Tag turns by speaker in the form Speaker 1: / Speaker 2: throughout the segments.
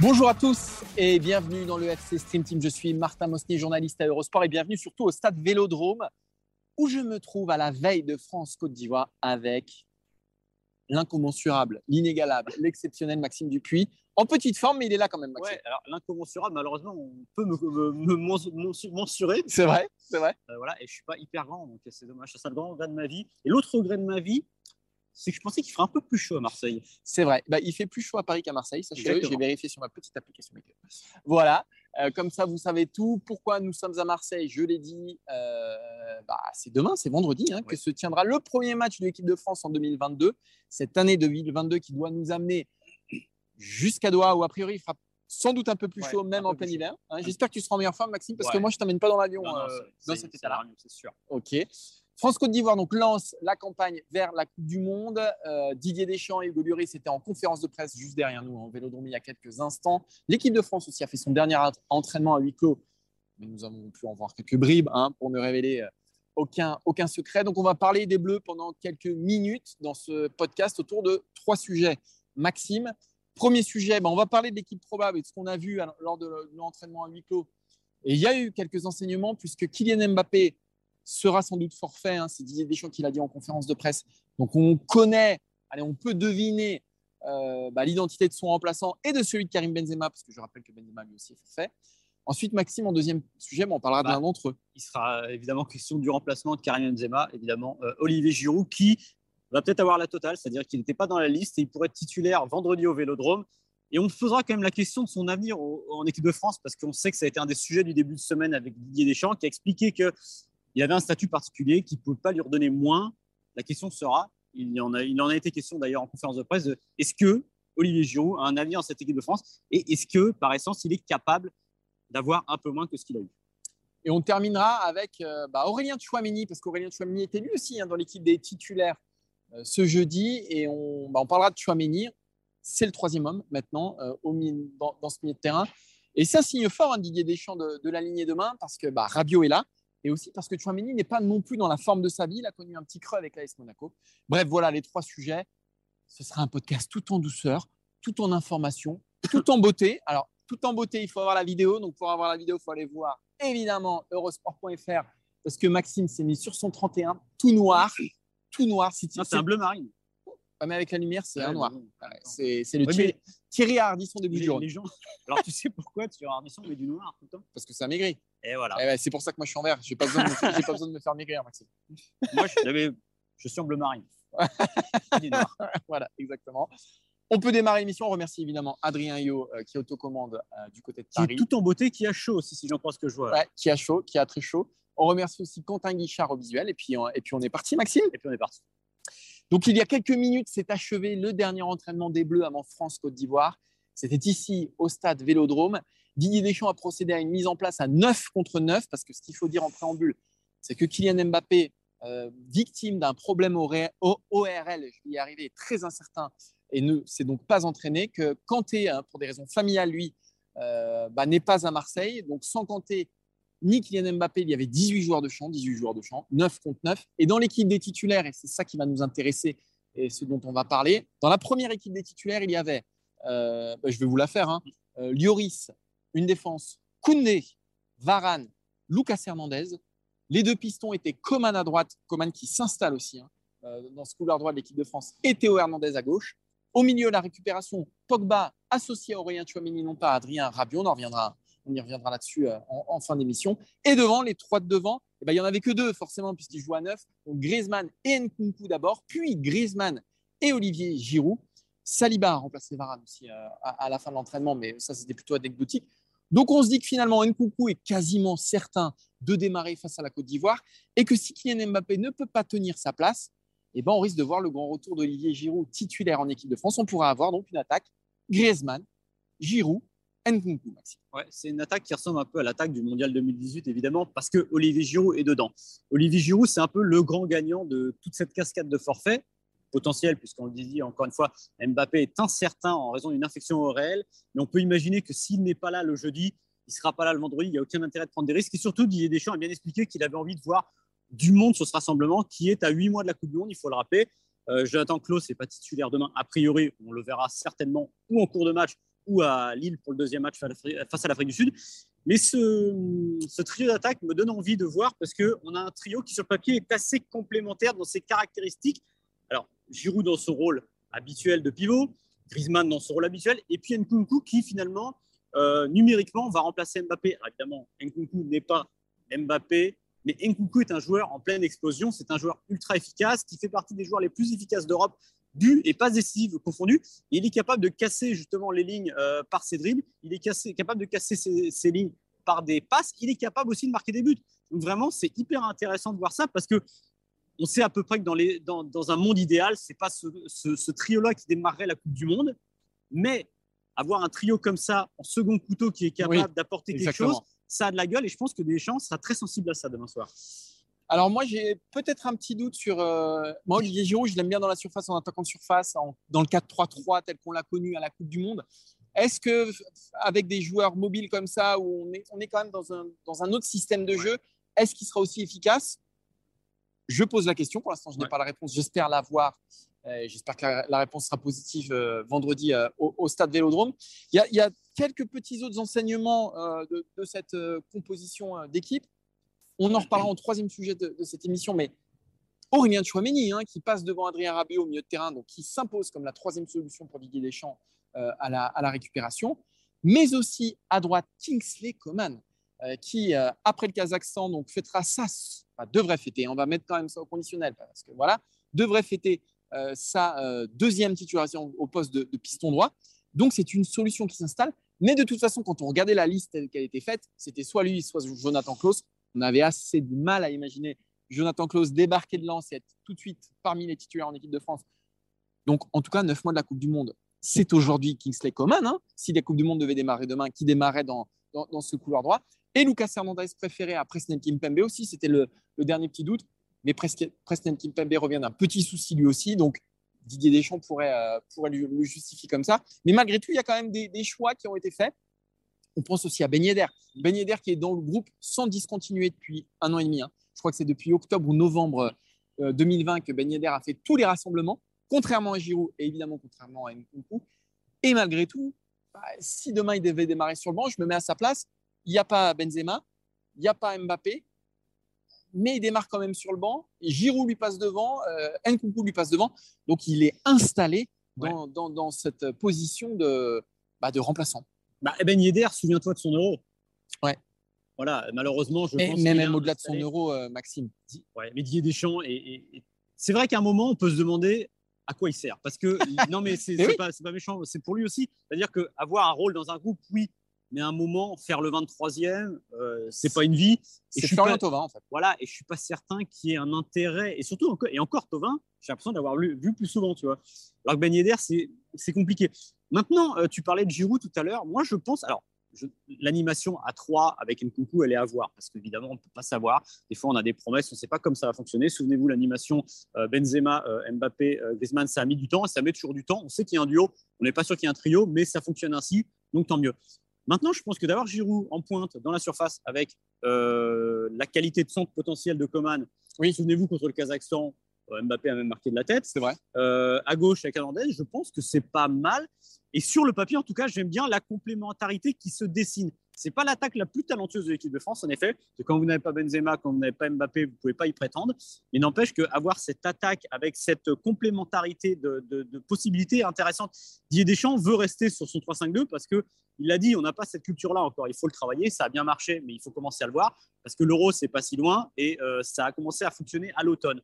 Speaker 1: Bonjour à tous et bienvenue dans le FC Stream Team. Je suis Martin Mosnier, journaliste à Eurosport et bienvenue surtout au stade Vélodrome où je me trouve à la veille de France-Côte d'Ivoire avec l'incommensurable, l'inégalable, l'exceptionnel Maxime Dupuis. En petite forme, mais il est là quand même, Maxime.
Speaker 2: Ouais, alors l'incommensurable, malheureusement, on peut me, me, me mensu- mensu- mensurer.
Speaker 1: C'est vrai, c'est vrai.
Speaker 2: Euh, voilà, et je suis pas hyper grand, donc c'est dommage. C'est ça le grand regret de ma vie. Et l'autre regret de ma vie, c'est que je pensais qu'il ferait un peu plus chaud à Marseille.
Speaker 1: C'est vrai. Bah, il fait plus chaud à Paris qu'à Marseille, sachez-le. J'ai vérifié sur ma petite application. Voilà. Euh, comme ça, vous savez tout. Pourquoi nous sommes à Marseille? Je l'ai dit. euh, bah, c'est demain, c'est vendredi, hein, que se tiendra le premier match de l'équipe de France en 2022. Cette année 2022 qui doit nous amener jusqu'à Doha, où a priori il fera sans doute un peu plus
Speaker 2: Ouais,
Speaker 1: chaud, même en plein hiver. hein. J'espère que tu seras en meilleure forme, Maxime, parce que moi, je t'amène pas dans l'avion euh, dans cet état-là.
Speaker 2: c'est sûr.
Speaker 1: Ok. France-Côte d'Ivoire lance la campagne vers la Coupe du Monde. Euh, Didier Deschamps et Hugo Lloris étaient en conférence de presse juste derrière nous en Vélodrome il y a quelques instants. L'équipe de France aussi a fait son dernier ent- entraînement à huis clos, mais nous avons pu en voir quelques bribes hein, pour ne révéler euh, aucun, secret. Donc on va parler des Bleus pendant quelques minutes dans ce podcast autour de trois sujets. Maxime, premier sujet, ben, on va parler de l'équipe probable et de ce qu'on a vu lors de l'entraînement à huis clos. Et il y a eu quelques enseignements puisque Kylian Mbappé sera sans doute forfait. hein, c'est Didier Deschamps qui l'a dit en conférence de presse. Donc on connaît, allez, on peut deviner euh, bah, l'identité de son remplaçant et de celui de Karim Benzema, parce que je rappelle que Benzema lui aussi est forfait. Ensuite, Maxime, en deuxième sujet, bah, on parlera
Speaker 2: Bah,
Speaker 1: l'un d'entre eux.
Speaker 2: Il sera évidemment question du remplacement de Karim Benzema, évidemment euh, Olivier Giroud, qui va peut-être avoir la totale, c'est-à-dire qu'il n'était pas dans la liste et il pourrait être titulaire vendredi au Vélodrome. Et on se posera quand même la question de son avenir en équipe de France, parce qu'on sait que ça a été un des sujets du début de semaine avec Didier Deschamps, qui a expliqué qu'il avait un statut particulier, qu'il ne pouvait pas lui redonner moins. La question sera, il, en a, il en a été question d'ailleurs en conférence de presse, est-ce que Olivier Giroud a un avenir dans cette équipe de France et est-ce que, par essence, il est capable d'avoir un peu moins que ce qu'il a eu?
Speaker 1: Et on terminera avec euh, bah, Aurélien Chouamini, parce qu'Aurélien Chouamini était lui aussi hein, dans l'équipe des titulaires euh, ce jeudi. Et on, bah, parlera de Chouamini. C'est le troisième homme maintenant euh, au mi- dans, ce milieu de terrain. Et un signe fort, hein, Didier Deschamps, de, de l'aligner demain, parce que bah, Rabiot est là. Et aussi parce que Chouamini n'est pas non plus dans la forme de sa vie. Il a connu un petit creux avec l'AS Monaco. Bref, voilà les trois sujets. Ce sera un podcast tout en douceur, tout en information, tout en beauté. Alors, tout en beauté, il faut avoir la vidéo. Donc, pour avoir la vidéo, il faut aller voir évidemment eurosport.fr parce que Maxime s'est mis sur son 31, tout noir. Tout noir. Si
Speaker 2: C'est un bleu marine.
Speaker 1: Ah, mais avec la lumière, c'est un noir. Ouais, c'est le
Speaker 2: Ouais,
Speaker 1: Thierry, Thierry Ardisson des Bouches
Speaker 2: les, gens. Alors, tu sais pourquoi tu as Ardisson met du noir tout le temps?
Speaker 1: Parce que ça maigrit.
Speaker 2: Et voilà.
Speaker 1: Eh ouais, c'est pour ça que moi je suis en vert. J'ai pas besoin de me, pas besoin de me faire maigrir, Maxime.
Speaker 2: Moi, je, je suis en bleu marine.
Speaker 1: Voilà, exactement. On peut démarrer l'émission. On remercie évidemment Adrien Yo euh, qui autocommande euh, du côté de
Speaker 2: Qui est
Speaker 1: Paris.
Speaker 2: tout en beauté, qui a chaud aussi, si j'en ce que je vois.
Speaker 1: Qui a chaud, qui a très chaud. On remercie aussi Quentin Guichard au visuel. Et puis, on, et puis on est parti, Maxime.
Speaker 2: Et puis on est parti.
Speaker 1: Donc, il y a quelques minutes, s'est achevé le dernier entraînement des Bleus avant France-Côte d'Ivoire. C'était ici, au stade Vélodrome. Didier Deschamps a procédé à une mise en place à 9 contre 9, parce que ce qu'il faut dire en préambule, c'est que Kylian Mbappé, euh, victime d'un problème ORL, je vais y arriver, est très incertain et ne s'est donc pas entraîné, que Kanté, hein, pour des raisons familiales, lui, euh, bah, n'est pas à Marseille. Donc, sans Kanté, ni Kylian Mbappé, il y avait 18 joueurs de champ, 18 joueurs de champ, 9 contre 9. Et dans l'équipe des titulaires, et c'est ça qui va nous intéresser et ce dont on va parler, dans la première équipe des titulaires, il y avait, euh, bah, je vais vous la faire, hein, euh, une défense, Koundé, Varane, Lucas Hernandez. Les deux pistons étaient Coman à droite, Coman qui s'installe aussi hein, euh, dans ce couloir droit de l'équipe de France, et Théo Hernandez à gauche. Au milieu, la récupération, Pogba associé à Aurélien Chouamini, non pas à Adrien Rabiot, on, en reviendra, on y reviendra là-dessus euh, en, fin d'émission. Et devant, les trois de devant, eh ben, il n'y en avait que deux forcément puisqu'ils jouent à neuf. Donc Griezmann et Nkunku d'abord, puis Griezmann et Olivier Giroud. Saliba a remplacé Varane aussi à, la fin de l'entraînement, mais ça, c'était plutôt anecdotique. Donc, on se dit que finalement, Nkunku est quasiment certain de démarrer face à la Côte d'Ivoire et que si Kylian Mbappé ne peut pas tenir sa place, eh ben, on risque de voir le grand retour d'Olivier Giroud titulaire en équipe de France. On pourra avoir donc une attaque Griezmann, Giroud,
Speaker 2: C'est une attaque qui ressemble un peu à l'attaque du Mondial 2018, évidemment, parce que Olivier Giroud est dedans. Olivier Giroud, c'est un peu le grand gagnant de toute cette cascade de forfaits potentiel, puisqu'on le disait encore une fois, Mbappé est incertain en raison d'une infection au réel. Mais on peut imaginer que s'il n'est pas là le jeudi, il ne sera pas là le vendredi. Il n'y a aucun intérêt de prendre des risques. Et surtout, Didier Deschamps a bien expliqué qu'il avait envie de voir du monde sur ce rassemblement qui est à huit mois de la Coupe du Monde, il faut le rappeler. Euh, Jonathan Klaus n'est pas titulaire demain. A priori, on le verra certainement ou en cours de match ou à Lille pour le deuxième match face à l'Afrique du Sud. Mais ce, trio d'attaque me donne envie de voir parce qu'on a un trio qui, sur le papier, est assez complémentaire dans ses caractéristiques. Alors, Giroud dans son rôle habituel de pivot, Griezmann dans son rôle habituel, et puis Nkunku qui finalement, euh, numériquement, va remplacer Mbappé. Alors, évidemment, Nkunku n'est pas Mbappé, mais Nkunku est un joueur en pleine explosion. C'est un joueur ultra efficace qui fait partie des joueurs les plus efficaces d'Europe, du et pas décisives confondus. il est capable de casser justement les lignes euh, par ses dribbles. Il est capable de casser ses, lignes par des passes. Il est capable aussi de marquer des buts. Donc vraiment, c'est hyper intéressant de voir ça parce que on sait à peu près que dans, les, dans, dans un monde idéal, c'est pas ce, ce, trio-là qui démarrerait la Coupe du Monde, mais avoir un trio comme ça en second couteau qui est capable d'apporter quelque chose, ça a de la gueule et je pense que Deschamps sera très sensible à ça demain soir.
Speaker 1: Alors moi, j'ai peut-être un petit doute sur... Euh, moi, Olivier Giroud, je l'aime bien dans la surface, en attaquant de surface, dans le 4-3-3 tel qu'on l'a connu à la Coupe du Monde. Est-ce que avec des joueurs mobiles comme ça, où on est, on est quand même dans un, dans un autre système de jeu, est-ce qu'il sera aussi efficace? Je pose la question. Pour l'instant, je n'ai pas la réponse. J'espère l'avoir. Euh, j'espère que la, réponse sera positive euh, vendredi euh, au, stade Vélodrome. Il y, a, quelques petits autres enseignements de, cette composition d'équipe. On en reparlera en troisième sujet de, cette émission, mais Aurélien Chouameni, hein, qui passe devant Adrien Rabiot au milieu de terrain, donc qui s'impose comme la troisième solution pour Didier Deschamps à la, à, la, récupération, mais aussi à droite Kingsley Coman, qui, après le Kazakhstan, donc fêtera ça devrait fêter, on va mettre quand même ça au conditionnel, parce que voilà, devrait fêter euh, sa euh, deuxième titularisation au poste de, piston droit. Donc c'est une solution qui s'installe. Mais de toute façon, quand on regardait la liste telle qu'elle était faite, c'était soit lui, soit Jonathan Klaus. On avait assez de mal à imaginer Jonathan Klaus débarquer de Lens et être tout de suite parmi les titulaires en équipe de France. Donc en tout cas, neuf mois de la Coupe du Monde, c'est aujourd'hui Kingsley Coman. Hein. si la Coupe du Monde devait démarrer demain, qui démarrait dans, dans ce couloir droit et Lucas Hernandez préféré à Presnel Kimpembe aussi. C'était le, dernier petit doute. Mais Presnel Kimpembe revient d'un petit souci lui aussi. Donc, Didier Deschamps pourrait, euh, pourrait le justifier comme ça. Mais malgré tout, il y a quand même des, choix qui ont été faits. On pense aussi à Ben Yedder. Ben Yedder qui est dans le groupe sans discontinuer depuis un an et demi. Hein. Je crois que c'est depuis octobre ou novembre 2020 euh, que Ben Yedder a fait tous les rassemblements, contrairement à Giroud et évidemment contrairement à Nkunku. Et malgré tout, bah, si demain il devait démarrer sur le banc, je me mets à sa place il n'y a pas Benzema, il n'y a pas Mbappé, mais il démarre quand même sur le banc. Giroud lui passe devant, euh, Nkunku lui passe devant. Donc il est installé dans, cette position de, bah, de remplaçant.
Speaker 2: Bah, ben Yedder, souviens-toi de son euro.
Speaker 1: Ouais.
Speaker 2: Voilà, malheureusement, je
Speaker 1: pense. Mais même au-delà de son euro, euh, Maxime.
Speaker 2: Ouais, mais Didier Deschamps, et, c'est vrai qu'à un moment, on peut se demander à quoi il sert. Parce que, non, mais c'est pas, pas, méchant, c'est pour lui aussi. C'est-à-dire qu'avoir un rôle dans un groupe, oui, mais à un moment, faire le 23e, euh, c'est pas une vie.
Speaker 1: C'est Florian Thauvin, en fait.
Speaker 2: Voilà, et je suis pas certain qu'il y ait un intérêt. Et surtout, et encore Thauvin, j'ai l'impression d'avoir vu plus souvent, tu vois. Alors que Ben Yedder, c'est compliqué. Maintenant, euh, tu parlais de Giroud tout à l'heure. Moi, je pense. Alors, l'animation à 3 avec Nkunku, elle est à voir, parce qu'évidemment, on ne peut pas savoir. Des fois, on a des promesses, on ne sait pas comment ça va fonctionner. Souvenez-vous, l'animation euh, Benzema, euh, Mbappé, Griezmann, ça a mis du temps, ça met toujours du temps. On sait qu'il y a un duo, on n'est pas sûr qu'il y ait un trio, mais ça fonctionne ainsi, donc tant mieux. Maintenant, je pense que d'avoir Giroud en pointe dans la surface avec euh, la qualité de centre potentiel de Coman, oui. souvenez-vous contre le Kazakhstan, Mbappé a même marqué de la tête.
Speaker 1: C'est vrai.
Speaker 2: Euh, à gauche avec Hernandez, je pense que c'est pas mal. Et sur le papier, en tout cas, j'aime bien la complémentarité qui se dessine. C'est pas l'attaque la plus talentueuse de l'équipe de France, en effet. Que quand vous n'avez pas Benzema, quand vous n'avez pas Mbappé, vous pouvez pas y prétendre. Mais n'empêche qu'avoir cette attaque avec cette complémentarité de, de, possibilités intéressantes, Didier Deschamps veut rester sur son 3-5-2 parce que il a dit, on n'a pas cette culture-là encore. Il faut le travailler. Ça a bien marché, mais il faut commencer à le voir parce que l'euro, c'est pas si loin et euh, ça a commencé à fonctionner à l'automne.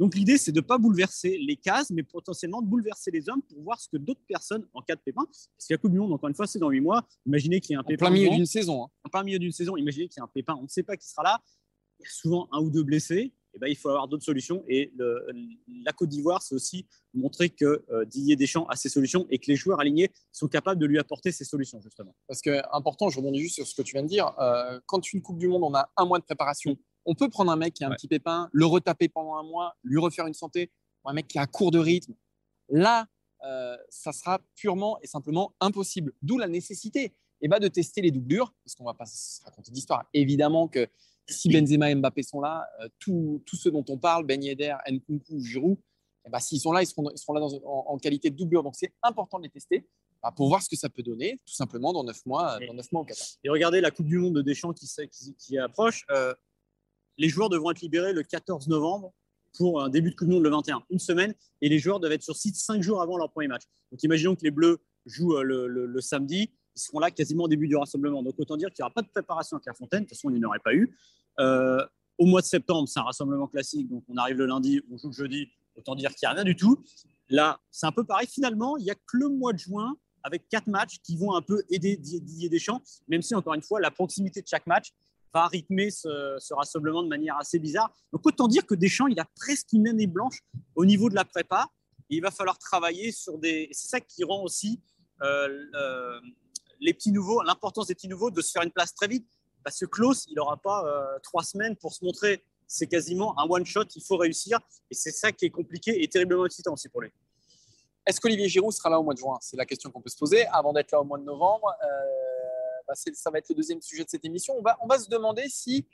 Speaker 2: Donc l'idée, c'est de ne pas bouleverser les cases, mais potentiellement de bouleverser les hommes pour voir ce que d'autres personnes, en cas de pépin, parce qu'il y a Coupe du Monde, encore une fois, c'est dans huit mois, imaginez qu'il y ait un pépin.
Speaker 1: En plein milieu d'une saison. Hein.
Speaker 2: En plein milieu d'une saison, imaginez qu'il y ait un pépin, on ne sait pas qui sera là, il y a souvent un ou deux blessés, et ben, il faut avoir d'autres solutions. Et le, la Côte d'Ivoire, c'est aussi montrer que euh, Didier Deschamps a ses solutions et que les joueurs alignés sont capables de lui apporter ces solutions, justement.
Speaker 1: Parce que, important, je rebondis juste sur ce que tu viens de dire, euh, quand une Coupe du Monde, on a un mois de préparation, on peut prendre un mec qui a un petit pépin, le retaper pendant un mois, lui refaire une santé, un mec qui a court de rythme. Là, euh, ça sera purement et simplement impossible. D'où la nécessité et bah, de tester les doublures, parce qu'on ne va pas se raconter d'histoire. Évidemment que si Benzema et Mbappé sont là, euh, tous ceux dont on parle, Ben Yedder, Nkunku, Giroud, bah, s'ils sont là, ils seront, ils seront là en, qualité de doublure. Donc c'est important de les tester bah, pour voir ce que ça peut donner, tout simplement dans 9 mois, dans 9 mois au Qatar.
Speaker 2: Et regardez la Coupe du Monde de Deschamps qui, qui, qui approche. Euh, les joueurs devront être libérés le 14 novembre pour un début de Coupe du Monde le 21, une semaine, et les joueurs doivent être sur site cinq jours avant leur premier match. Donc imaginons que les Bleus jouent euh, le, samedi, ils seront là quasiment au début du rassemblement. Donc autant dire qu'il n'y aura pas de préparation à Clairefontaine, de toute façon il n'y en aurait pas eu. Euh, au mois de septembre, c'est un rassemblement classique, donc on arrive le lundi, on joue le jeudi, autant dire qu'il n'y a rien du tout. Là, c'est un peu pareil. Finalement, il n'y a que le mois de juin avec quatre matchs qui vont un peu aider Didier Deschamps, même si, encore une fois, la proximité de chaque match va rythmer ce, rassemblement de manière assez bizarre. Donc autant dire que Deschamps, il a presque une année blanche au niveau de la prépa. Et il va falloir travailler sur des. C'est ça qui rend aussi euh, euh, les petits nouveaux, l'importance des petits nouveaux, de se faire une place très vite. Parce que Klaus, il n'aura pas euh, trois semaines pour se montrer. C'est quasiment un one shot. Il faut réussir. Et c'est ça qui est compliqué et terriblement excitant aussi pour lui.
Speaker 1: Est-ce qu'Olivier Giroud sera là au mois de juin? C'est la question qu'on peut se poser avant d'être là au mois de novembre. Ça va être le deuxième sujet de cette émission. On va, on va se demander si,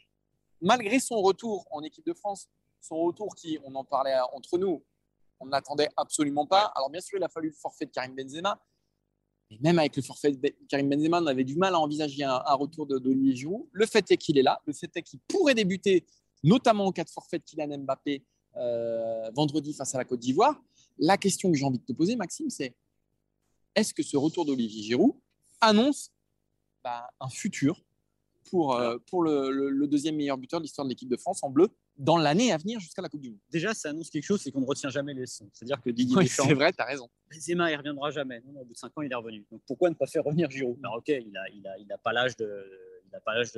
Speaker 1: malgré son retour en équipe de France, son retour qui, on en parlait entre nous, on n'attendait absolument pas. Alors bien sûr, il a fallu le forfait de Karim Benzema. Et même avec le forfait de Karim Benzema, on avait du mal à envisager un, retour d'Olivier Giroud. Le fait est qu'il est là. Le fait est qu'il pourrait débuter, notamment en cas de forfait de Kylian Mbappé, euh, vendredi face à la Côte d'Ivoire. La question que j'ai envie de te poser, Maxime, c'est est-ce que ce retour d'Olivier Giroud annonce bah, un futur pour, euh, pour le, deuxième meilleur buteur de l'histoire de l'équipe de France en bleu dans l'année à venir jusqu'à la Coupe du Monde.
Speaker 2: Déjà, ça annonce quelque chose, c'est qu'on ne retient jamais les leçons. C'est-à-dire que Didier Deschamps.
Speaker 1: C'est vrai, tu as raison.
Speaker 2: Benzema, il reviendra jamais. Non, au bout de 5 ans, il est revenu. Donc pourquoi ne pas faire revenir Giroud? Alors, Ok, il n'a il a, il a pas l'âge de. Il pas l'âge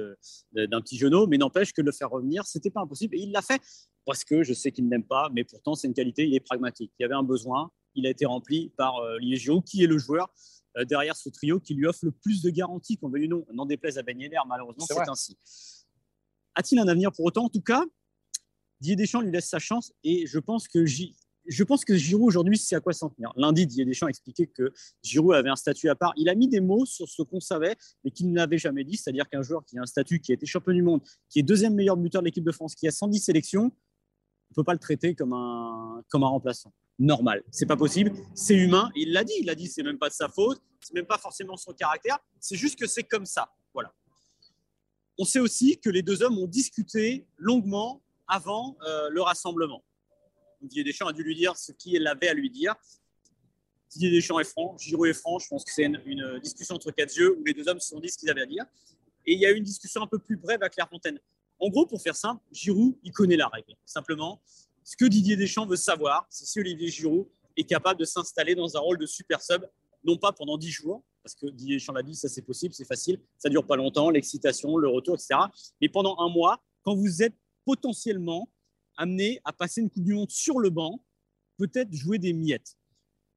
Speaker 2: d'un petit genou, mais n'empêche que le faire revenir, c'était pas impossible. Et il l'a fait parce que je sais qu'il n'aime pas, mais pourtant, c'est une qualité, il est pragmatique. Il y avait un besoin, il a été rempli par euh, Giroud, qui est le joueur derrière ce trio qui lui offre le plus de garanties qu'on veuille ou non. N'en déplaise à Ben Yedder, malheureusement, c'est ainsi. A-t-il un avenir pour autant? En tout cas, Didier Deschamps lui laisse sa chance et je pense que je pense que Giroud aujourd'hui, c'est à quoi s'en tenir. Lundi, Didier Deschamps expliquait que Giroud avait un statut à part. Il a mis des mots sur ce qu'on savait, mais qu'il n'avait jamais dit, c'est-à-dire qu'un joueur qui a un statut, qui a été champion du monde, qui est deuxième meilleur buteur de l'équipe de France, qui a 110 sélections, on ne peut pas le traiter comme un, comme un remplaçant normal. C'est pas possible, c'est humain. Il l'a dit, il l'a dit, c'est même pas de sa faute, c'est même pas forcément son caractère, c'est juste que c'est comme ça. Voilà. On sait aussi que les deux hommes ont discuté longuement avant euh, le rassemblement. Didier Deschamps a dû lui dire ce qu'il avait à lui dire. Didier Deschamps est franc, Giroud est franc. Je pense que c'est une, discussion entre quatre yeux où les deux hommes se sont dit ce qu'ils avaient à dire. Et il y a eu une discussion un peu plus brève à Clairefontaine. En gros, pour faire simple, Giroud, il connaît la règle. Simplement, ce que Didier Deschamps veut savoir, c'est si Olivier Giroud est capable de s'installer dans un rôle de super sub, non pas pendant 10 jours, parce que Didier Deschamps l'a dit, ça c'est possible, c'est facile, ça dure pas longtemps, l'excitation, le retour, etc. Mais pendant un mois, quand vous êtes potentiellement amené à passer une Coupe du Monde sur le banc, peut-être jouer des miettes.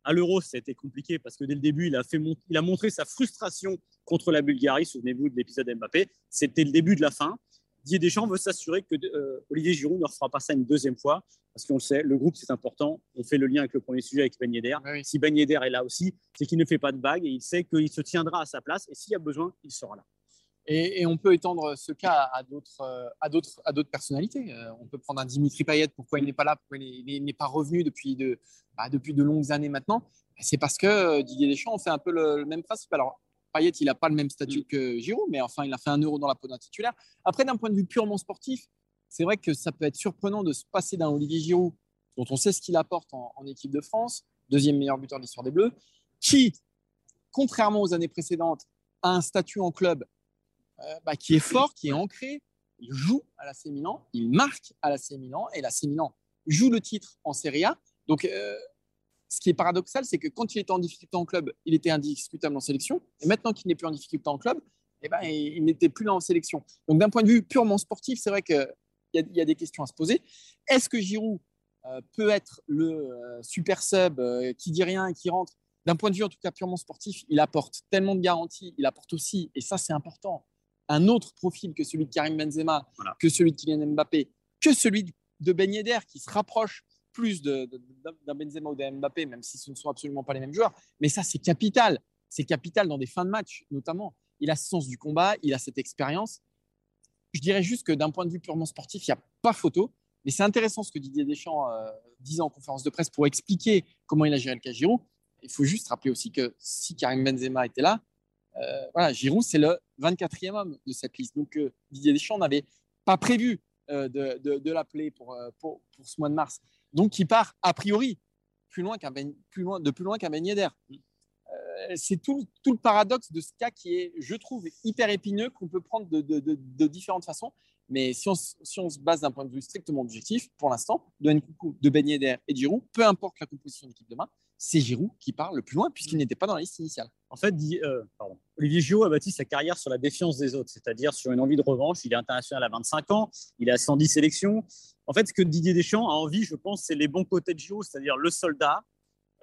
Speaker 2: À l'Euro, ça a été compliqué parce que dès le début, il a, fait il a montré sa frustration contre la Bulgarie. Souvenez-vous de l'épisode Mbappé. C'était le début de la fin. Didier Deschamps veut s'assurer que euh, Olivier Giroud ne refera pas ça une deuxième fois, parce qu'on le sait, le groupe c'est important. On fait le lien avec le premier sujet avec Ben Yedder. Si Ben Yedder est là aussi, c'est qu'il ne fait pas de bague et il sait qu'il se tiendra à sa place. Et s'il y a besoin, il sera là.
Speaker 1: Et, on peut étendre ce cas à d'autres, à d'autres, à d'autres personnalités. Euh, on peut prendre un Dimitri Payet. Pourquoi il n'est pas là Pourquoi il n'est pas revenu depuis de, bah, depuis de longues années maintenant C'est parce que euh, Didier Deschamps fait un peu le, le même principe. Alors, Payet, il n'a pas le même statut mm. que Giroud, mais enfin, il a fait un euro dans la peau d'un titulaire. Après, d'un point de vue purement sportif, c'est vrai que ça peut être surprenant de se passer d'un Olivier Giroud, dont on sait ce qu'il apporte en, équipe de France, deuxième meilleur buteur de l'histoire des Bleus, qui, contrairement aux années précédentes, a un statut en club euh, bah, qui est fort, qui est ancré. Il joue à la Milan, il marque à la Milan, et la Milan, joue le titre en Serie A. Donc, euh, ce qui est paradoxal, c'est que quand il était en difficulté en club, il était indiscutable en sélection. Et maintenant qu'il n'est plus en difficulté en club, eh ben, il n'était plus là en sélection. Donc, d'un point de vue purement sportif, c'est vrai qu'il y, y, a des questions à se poser. Est-ce que Giroud euh, peut être le euh, super sub euh, qui dit rien et qui rentre? D'un point de vue, en tout cas, purement sportif, il apporte tellement de garanties. Il apporte aussi, et ça, c'est important, un autre profil que celui de Karim Benzema, voilà. que celui de Kylian Mbappé, que celui de Ben Yedder, qui se rapproche plus d'un Benzema ou d'un Mbappé, même si ce ne sont absolument pas les mêmes joueurs. Mais ça, c'est capital. C'est capital dans des fins de match, notamment. Il a ce sens du combat, il a cette expérience. Je dirais juste que d'un point de vue purement sportif, il n'y a pas photo. Mais c'est intéressant ce que Didier Deschamps euh, disait en conférence de presse pour expliquer comment il a géré le cas Giroud. Il faut juste rappeler aussi que si Karim Benzema était là, euh, voilà, Giroud, c'est le 24e homme de cette liste. Donc euh, Didier Deschamps n'avait pas prévu de, l'appeler pour, ce mois de mars. Donc il part a priori plus loin qu'un ben, plus loin, de plus loin qu'un Ben Yedder. Euh, c'est tout, tout, le paradoxe de ce cas qui est, je trouve, hyper épineux, qu'on peut prendre de, de, différentes façons. Mais si on, si on se base d'un point de vue strictement objectif, pour l'instant, de Nkoukou, de Ben Yedder et de Giroud, peu importe la composition d'équipe demain, c'est Giroud qui part le plus loin puisqu'il n'était pas dans la liste initiale.
Speaker 2: En fait, euh, pardon. Olivier Giroud a bâti sa carrière sur la défiance des autres, c'est-à-dire sur une envie de revanche. Il est international à 25 ans, il a 110 sélections. En fait, ce que Didier Deschamps a envie, je pense, c'est les bons côtés de Giroud, c'est-à-dire le soldat,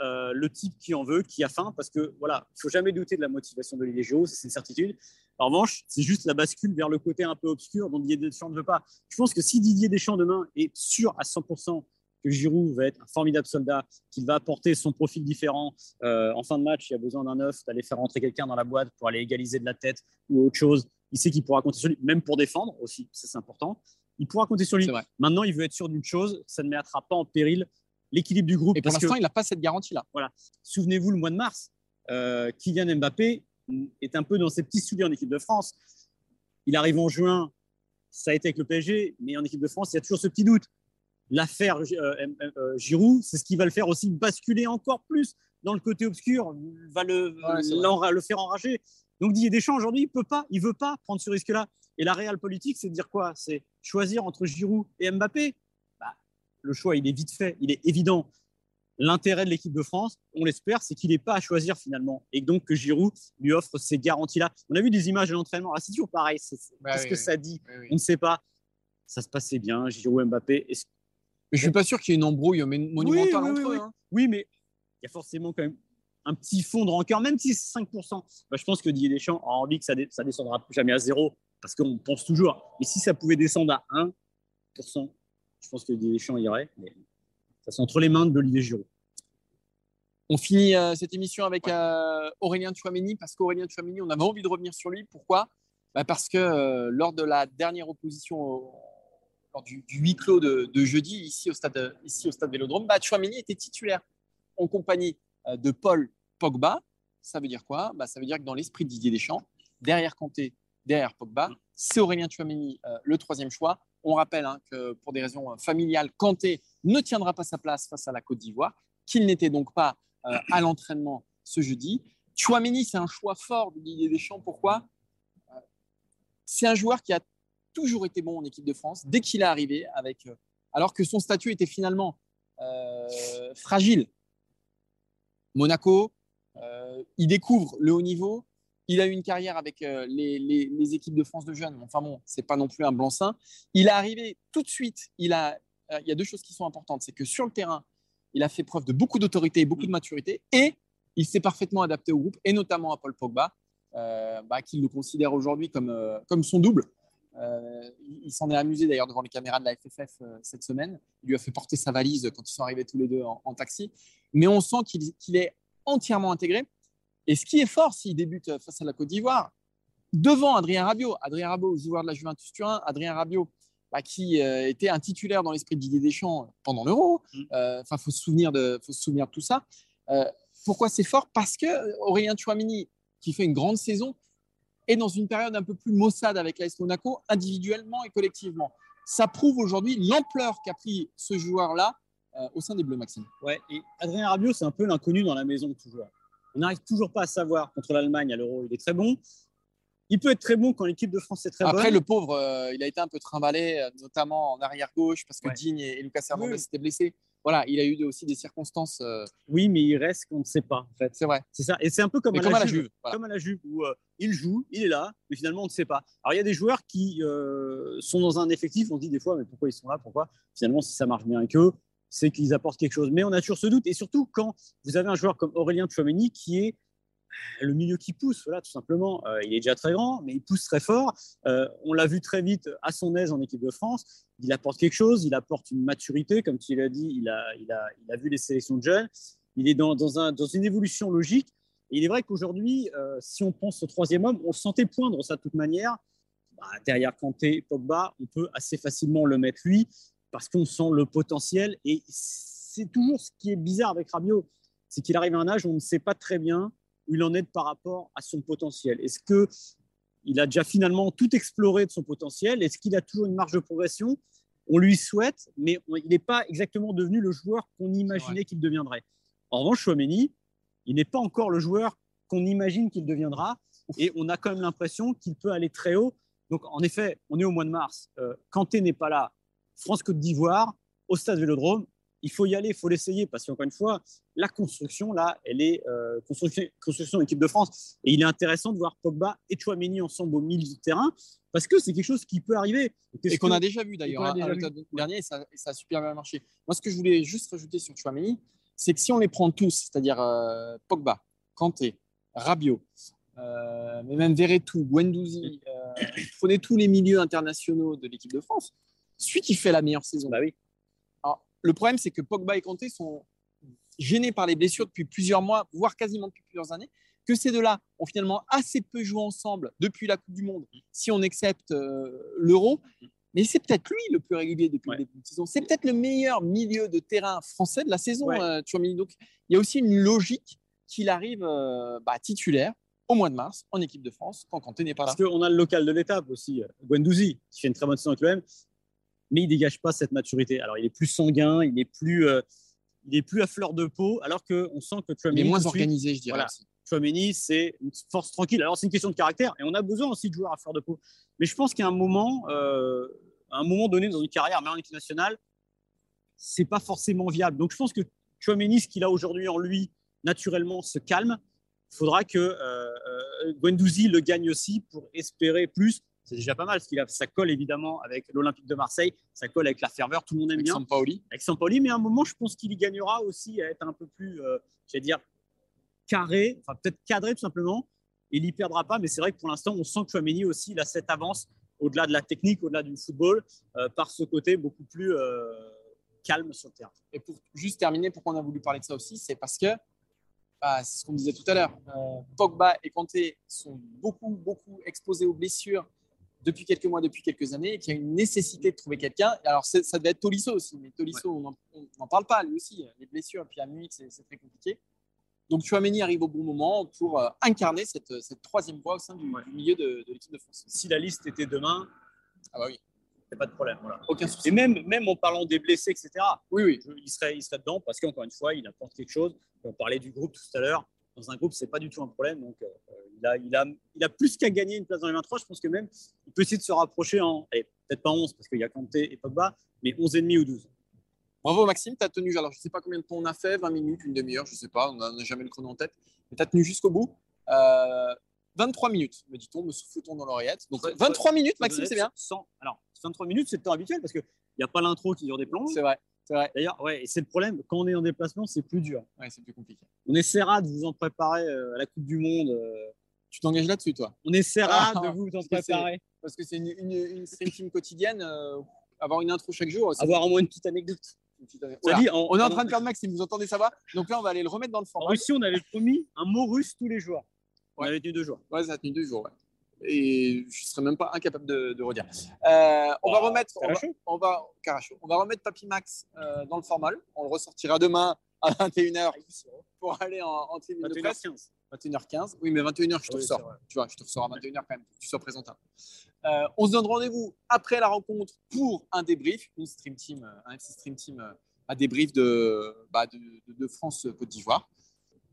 Speaker 2: euh, le type qui en veut, qui a faim, parce que voilà, il faut jamais douter de la motivation d'Olivier Giroud, c'est une certitude. En revanche, c'est juste la bascule vers le côté un peu obscur dont Didier Deschamps ne veut pas. Je pense que si Didier Deschamps demain est sûr à 100% que Giroud va être un formidable soldat, qu'il va apporter son profil différent euh, en fin de match, il y a besoin d'un neuf, d'aller faire rentrer quelqu'un dans la boîte pour aller égaliser de la tête ou autre chose. Il sait qu'il pourra compter sur lui, même pour défendre aussi, ça c'est important. Il pourra compter sur lui. Maintenant, il veut être sûr d'une chose, ça ne mettra pas en péril l'équilibre du groupe.
Speaker 1: Et pour l'instant, il n'a pas cette garantie-là.
Speaker 2: Voilà. Souvenez-vous, le mois de mars, euh, Kylian Mbappé est un peu dans ses petits souliers en équipe de France. Il arrive en juin, ça a été avec le PSG, mais en équipe de France, il y a toujours ce petit doute. L'affaire euh, euh, Giroud, c'est ce qui va le faire aussi basculer encore plus dans le côté obscur, va le, ouais, le faire enrager. Donc Didier Deschamps aujourd'hui, il peut pas, il veut pas prendre ce risque-là. Et la réelle politique, c'est de dire quoi? C'est choisir entre Giroud et Mbappé? Bah, le choix, il est vite fait, il est évident. L'intérêt de l'équipe de France, on l'espère, c'est qu'il n'est pas à choisir finalement. Et donc que Giroud lui offre ces garanties-là. On a vu des images de l'entraînement. Ah, c'est toujours pareil. Bah Qu'est-ce oui, que oui. ça dit? Oui, On ne sait pas. Ça se passait bien, Giroud Mbappé.
Speaker 1: Est-ce mais je suis pas sûr qu'il y ait une embrouille monumentale entre
Speaker 2: oui,
Speaker 1: eux. Hein.
Speaker 2: Oui, mais il y a forcément quand même un petit fond de rancœur, même si c'est 5%. Bah, je pense que Didier Deschamps a envie que ça, ne descendra jamais à zéro, parce qu'on pense toujours. Mais si ça pouvait descendre à 1%, je pense que Didier Deschamps irait. Mais ça c'est entre les mains d'Olivier Giroud.
Speaker 1: On finit euh, cette émission avec ouais. euh, Aurélien Chouameni, parce qu'Aurélien Chouameni, on avait envie de revenir sur lui. Pourquoi? Bah Parce que euh, lors de la dernière opposition au du, du, huis clos de, de, jeudi ici au stade, ici au stade Vélodrome, bah, était titulaire en compagnie de Paul Pogba. Ça veut dire quoi? Bah, Ça veut dire que dans l'esprit de Didier Deschamps, derrière Kanté, derrière Pogba, c'est Aurélien Chouameni euh, le troisième choix. On rappelle hein, que pour des raisons familiales, Kanté ne tiendra pas sa place face à la Côte d'Ivoire, qu'il n'était donc pas euh, à l'entraînement ce jeudi. Chouameni, c'est un choix fort de Didier Deschamps. Pourquoi? C'est un joueur qui a toujours été bon en équipe de France dès qu'il est arrivé, avec, euh, alors que son statut était finalement euh, fragile. Monaco, euh, il découvre le haut niveau. Il a eu une carrière avec euh, les, équipes de France de jeunes. Enfin bon, c'est pas non plus un blanc-seing. Il est arrivé tout de suite. Euh, il y a deux choses qui sont importantes. C'est que sur le terrain, il a fait preuve de beaucoup d'autorité et beaucoup de maturité. Et il s'est parfaitement adapté au groupe, et notamment à Paul Pogba, euh, bah, qui le considère aujourd'hui comme, comme son double. Euh, il s'en est amusé d'ailleurs devant les caméras de la FFF euh, cette semaine. Il lui a fait porter sa valise quand ils sont arrivés tous les deux en, taxi. Mais on sent qu'il qu est entièrement intégré. Et ce qui est fort s'il débute face à la Côte d'Ivoire, devant Adrien Rabiot, Adrien Rabiot, joueur de la Juventus Turin, Adrien Rabiot, bah, qui euh, était un titulaire dans l'esprit de Didier Deschamps pendant l'Euro. Enfin, euh, il faut se souvenir de, faut se souvenir de tout ça. Euh, pourquoi c'est fort? Parce que Aurélien Chouamini, qui fait une grande saison, et dans une période un peu plus maussade avec l'AS Monaco, individuellement et collectivement. Ça prouve aujourd'hui l'ampleur qu'a pris ce joueur-là euh, au sein des Bleus, Maxime.
Speaker 2: Ouais, et Adrien Rabiot, c'est un peu l'inconnu dans la maison toujours. On n'arrive toujours pas à savoir contre l'Allemagne à l'Euro, il est très bon. Il peut être très bon quand l'équipe de France est très
Speaker 1: Après,
Speaker 2: bonne.
Speaker 1: le pauvre, euh, il a été un peu trimballé, euh, notamment en arrière gauche, parce que
Speaker 2: Ouais.
Speaker 1: Digne et, et Lucas Hernandez
Speaker 2: Oui.
Speaker 1: s'étaient blessés. Voilà, il a eu aussi des circonstances. euh,
Speaker 2: Oui, mais il reste qu'on ne sait pas, en fait.
Speaker 1: c'est vrai.
Speaker 2: C'est ça. Et c'est un peu comme, à,
Speaker 1: comme
Speaker 2: la
Speaker 1: à la
Speaker 2: Juve.
Speaker 1: Juve. voilà.
Speaker 2: Comme à la Juve, où euh, il joue, il est là, mais finalement, on ne sait pas. Alors, il y a des joueurs qui sont dans un effectif, on se dit des fois, mais pourquoi ils sont là Pourquoi? Finalement, si ça marche bien avec eux, c'est qu'ils apportent quelque chose. Mais on a toujours ce doute. Et surtout, quand vous avez un joueur comme Aurélien Tchouameni qui est euh, le milieu qui pousse, voilà, tout simplement. Euh, il est déjà très grand, mais il pousse très fort. Euh, on l'a vu très vite à son aise en équipe de France. Il apporte quelque chose, il apporte une maturité, comme tu l'as dit, il a, il, a, il a vu les sélections de jeunes. Il est dans, dans, un, dans une évolution logique. Et il est vrai qu'aujourd'hui, si on pense au troisième homme, on sentait poindre ça de toute manière. Bah, derrière Kanté, Pogba, on peut assez facilement le mettre lui parce qu'on sent le potentiel. Et c'est toujours ce qui est bizarre avec Rabiot, c'est qu'il arrive à un âge où on ne sait pas très bien où il en est par rapport à son potentiel. Est-ce que il a déjà finalement tout exploré de son potentiel? Est-ce qu'il a toujours une marge de progression? On lui souhaite, mais il n'est pas exactement devenu le joueur qu'on imaginait qu'il deviendrait. En revanche, Chouameni, il n'est pas encore le joueur qu'on imagine qu'il deviendra, et on a quand même l'impression qu'il peut aller très haut. Donc, en effet, on est au mois de mars. Euh, Kanté n'est pas là. France-Côte d'Ivoire, au stade Vélodrome, il faut y aller, il faut l'essayer, parce qu'encore une fois, la construction, là, elle est euh, construction, construction équipe de France. Et il est intéressant de voir Pogba et Chouameni ensemble au milieu du terrain, parce que c'est quelque chose qui peut arriver.
Speaker 1: Et qu'on a déjà vu d'ailleurs hein, à l'automne dernier, et ça, et ça a super bien marché. Moi, ce que je voulais juste rajouter sur Chouameni, c'est que si on les prend tous, c'est-à-dire euh, Pogba, Kanté, Rabiot, euh, mais même Verretou, Guendouzi, euh, prenez tous les milieux internationaux de l'équipe de France, celui qui fait la meilleure saison.
Speaker 2: Bah oui.
Speaker 1: Alors, le problème, c'est que Pogba et Kanté sont gênés par les blessures depuis plusieurs mois, voire quasiment depuis plusieurs années, que ces deux-là ont finalement assez peu joué ensemble depuis la Coupe du Monde, si on accepte euh, l'Euro. Mais c'est peut-être lui le plus régulier depuis
Speaker 2: Ouais.
Speaker 1: le début de saison. C'est peut-être le meilleur milieu de terrain français de la saison,
Speaker 2: Ouais.
Speaker 1: euh. Donc, il y a aussi une logique qu'il arrive euh, bah, titulaire au mois de mars en équipe de France quand Kanté n'est pas là.
Speaker 2: Parce qu'on a le local de l'étape aussi, euh, Guendouzi, qui fait une très bonne saison avec l'OM, mais il dégage pas cette maturité. Alors, il est plus sanguin, il est plus, euh, il est plus à fleur de peau, alors qu'on sent que
Speaker 1: Il
Speaker 2: Chouameni,
Speaker 1: est moins
Speaker 2: suite,
Speaker 1: organisé, je dirais.
Speaker 2: Voilà. Chouameni, c'est une force tranquille. Alors, c'est une question de caractère, et on a besoin aussi de joueurs à fleur de peau. Mais je pense qu'à un moment, euh, à un moment donné dans une carrière, même en équipe nationale, c'est pas forcément viable. Donc, je pense que Chouameni, ce qu'il a aujourd'hui en lui, naturellement, se calme. Il faudra que euh, euh, Guendouzi le gagne aussi pour espérer plus. C'est déjà pas mal, parce qu'il a ça colle évidemment avec l'Olympique de Marseille, ça colle avec la ferveur, tout le monde aime
Speaker 1: Avec
Speaker 2: bien
Speaker 1: Sampaoli.
Speaker 2: avec Sampoli, mais à un moment, je pense qu'il y gagnera aussi à être un peu plus, euh, j'allais dire, carré, enfin peut-être cadré tout simplement. Il n'y perdra pas, mais c'est vrai que pour l'instant, on sent que Chouameni aussi, il a cette avance au-delà de la technique, au-delà du football, euh, par ce côté beaucoup plus euh, calme sur le terrain.
Speaker 1: Et pour juste terminer, pourquoi on a voulu parler de ça aussi, c'est parce que, bah, c'est ce qu'on disait tout à l'heure, euh, Pogba et Kanté sont beaucoup, beaucoup exposés aux blessures depuis quelques mois, depuis quelques années, et qu'il y a une nécessité de trouver quelqu'un. Alors, ça devait être Tolisso aussi, mais Tolisso, on n'en parle pas, lui aussi. Les blessures, puis à Munich, c'est très compliqué. Donc, Chouameni arrive au bon moment pour euh, incarner cette, cette troisième voie au sein du,
Speaker 2: Ouais.
Speaker 1: du milieu de, de l'équipe de France.
Speaker 2: Si la liste était demain,
Speaker 1: Ah bah oui,
Speaker 2: il n'y a pas de problème. Voilà.
Speaker 1: aucun souci.
Speaker 2: Et même, même en parlant des blessés, etc.,
Speaker 1: Oui, oui.
Speaker 2: je- il, serait, il serait dedans parce qu'encore une fois, il apporte quelque chose. On parlait du groupe tout à l'heure. Dans un groupe, c'est pas du tout un problème. Donc, euh, il, a, il, a, il a plus qu'à gagner une place dans les 23. Je pense que même, il peut essayer de se rapprocher en, peut-être pas 11 parce qu'il y a Kanté et Pogba, mais 11 et demi ou 12.
Speaker 1: Bravo Maxime, tu as tenu, alors je ne sais pas combien de temps on a fait, 20 minutes, une demi-heure, je ne sais pas, on n'a jamais le chrono en tête, mais tu as tenu jusqu'au bout. Euh, 23 minutes, me dit-on, me souffle-t-on dans l'oreillette. Donc
Speaker 2: Ouais,
Speaker 1: 23 minutes, Maxime, c'est bien.
Speaker 2: 100. Alors, 23 minutes, c'est le temps habituel parce qu'il n'y a pas l'intro qui dure des plans.
Speaker 1: C'est vrai, vrai.
Speaker 2: D'ailleurs, ouais, et c'est le problème, quand on est en déplacement, c'est plus dur.
Speaker 1: Ouais, c'est plus compliqué.
Speaker 2: On essaiera de vous en préparer euh, à la Coupe du Monde. euh,
Speaker 1: Tu t'engages là-dessus, toi?
Speaker 2: On essaiera
Speaker 1: Ah,
Speaker 2: de vous en
Speaker 1: c'est-
Speaker 2: préparer.
Speaker 1: Parce que c'est une, une, une stream team quotidienne, euh, avoir une intro chaque jour. c'est
Speaker 2: Avoir au moins une petite anecdote.
Speaker 1: une petite année.
Speaker 2: Ça
Speaker 1: Voilà.
Speaker 2: dit, en-
Speaker 1: On est en
Speaker 2: en-
Speaker 1: train de perdre Maxime, vous entendez ça va Donc là, on va aller le remettre dans le
Speaker 2: En
Speaker 1: format.
Speaker 2: Russie, on avait promis un mot russe tous les jours. On avait tenu deux jours.
Speaker 1: Ouais, ça a tenu deux jours. ouais. Et je serais même pas incapable de, de redire. Euh, on va remettre. On va, on va. On va remettre Papy Max euh, dans le formal. On le ressortira demain à 21h pour aller en, en tribune de presse.
Speaker 2: 21h15.
Speaker 1: 21h15. Oui, mais 21h, je te
Speaker 2: Oui,
Speaker 1: ressors. Tu vois, je te ressors à 21h quand même, que tu sois présentable. Euh, on se donne rendez-vous après la rencontre pour un débrief, une stream team, euh, un FC Stream Team, un débrief de, bah, de, de- de France-Côte d'Ivoire.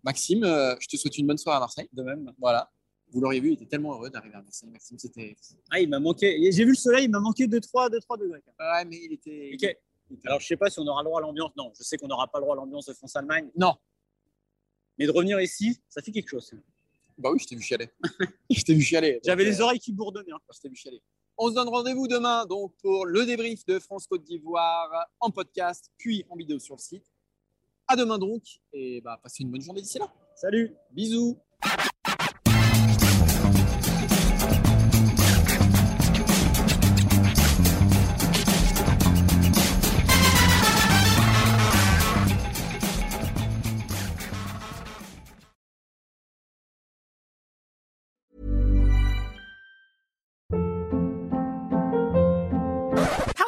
Speaker 1: Maxime, je te souhaite une bonne soirée à Marseille.
Speaker 2: De même.
Speaker 1: Voilà. Vous l'auriez vu, il était tellement heureux d'arriver à Marseille. Maxime, c'était.
Speaker 2: Ah, il m'a manqué. J'ai vu le soleil, il m'a manqué 2-3 degrés.
Speaker 1: Ouais, mais il était.
Speaker 2: Ok. Alors, je sais pas si on aura le droit à l'ambiance. Non, je sais qu'on n'aura pas le droit à l'ambiance de France-Allemagne.
Speaker 1: Non.
Speaker 2: Mais de revenir ici, ça fait quelque chose.
Speaker 1: Bah oui, je t'ai vu chialer. je t'ai vu chialer.
Speaker 2: J'avais les oreilles qui bourdonnaient. hein.
Speaker 1: euh, Je t'ai vu chialer. On se donne rendez-vous demain donc pour le débrief de France-Côte d'Ivoire en podcast, puis en vidéo sur le site. À demain donc, et bah passez une bonne journée d'ici là.
Speaker 2: Salut
Speaker 1: Bisous.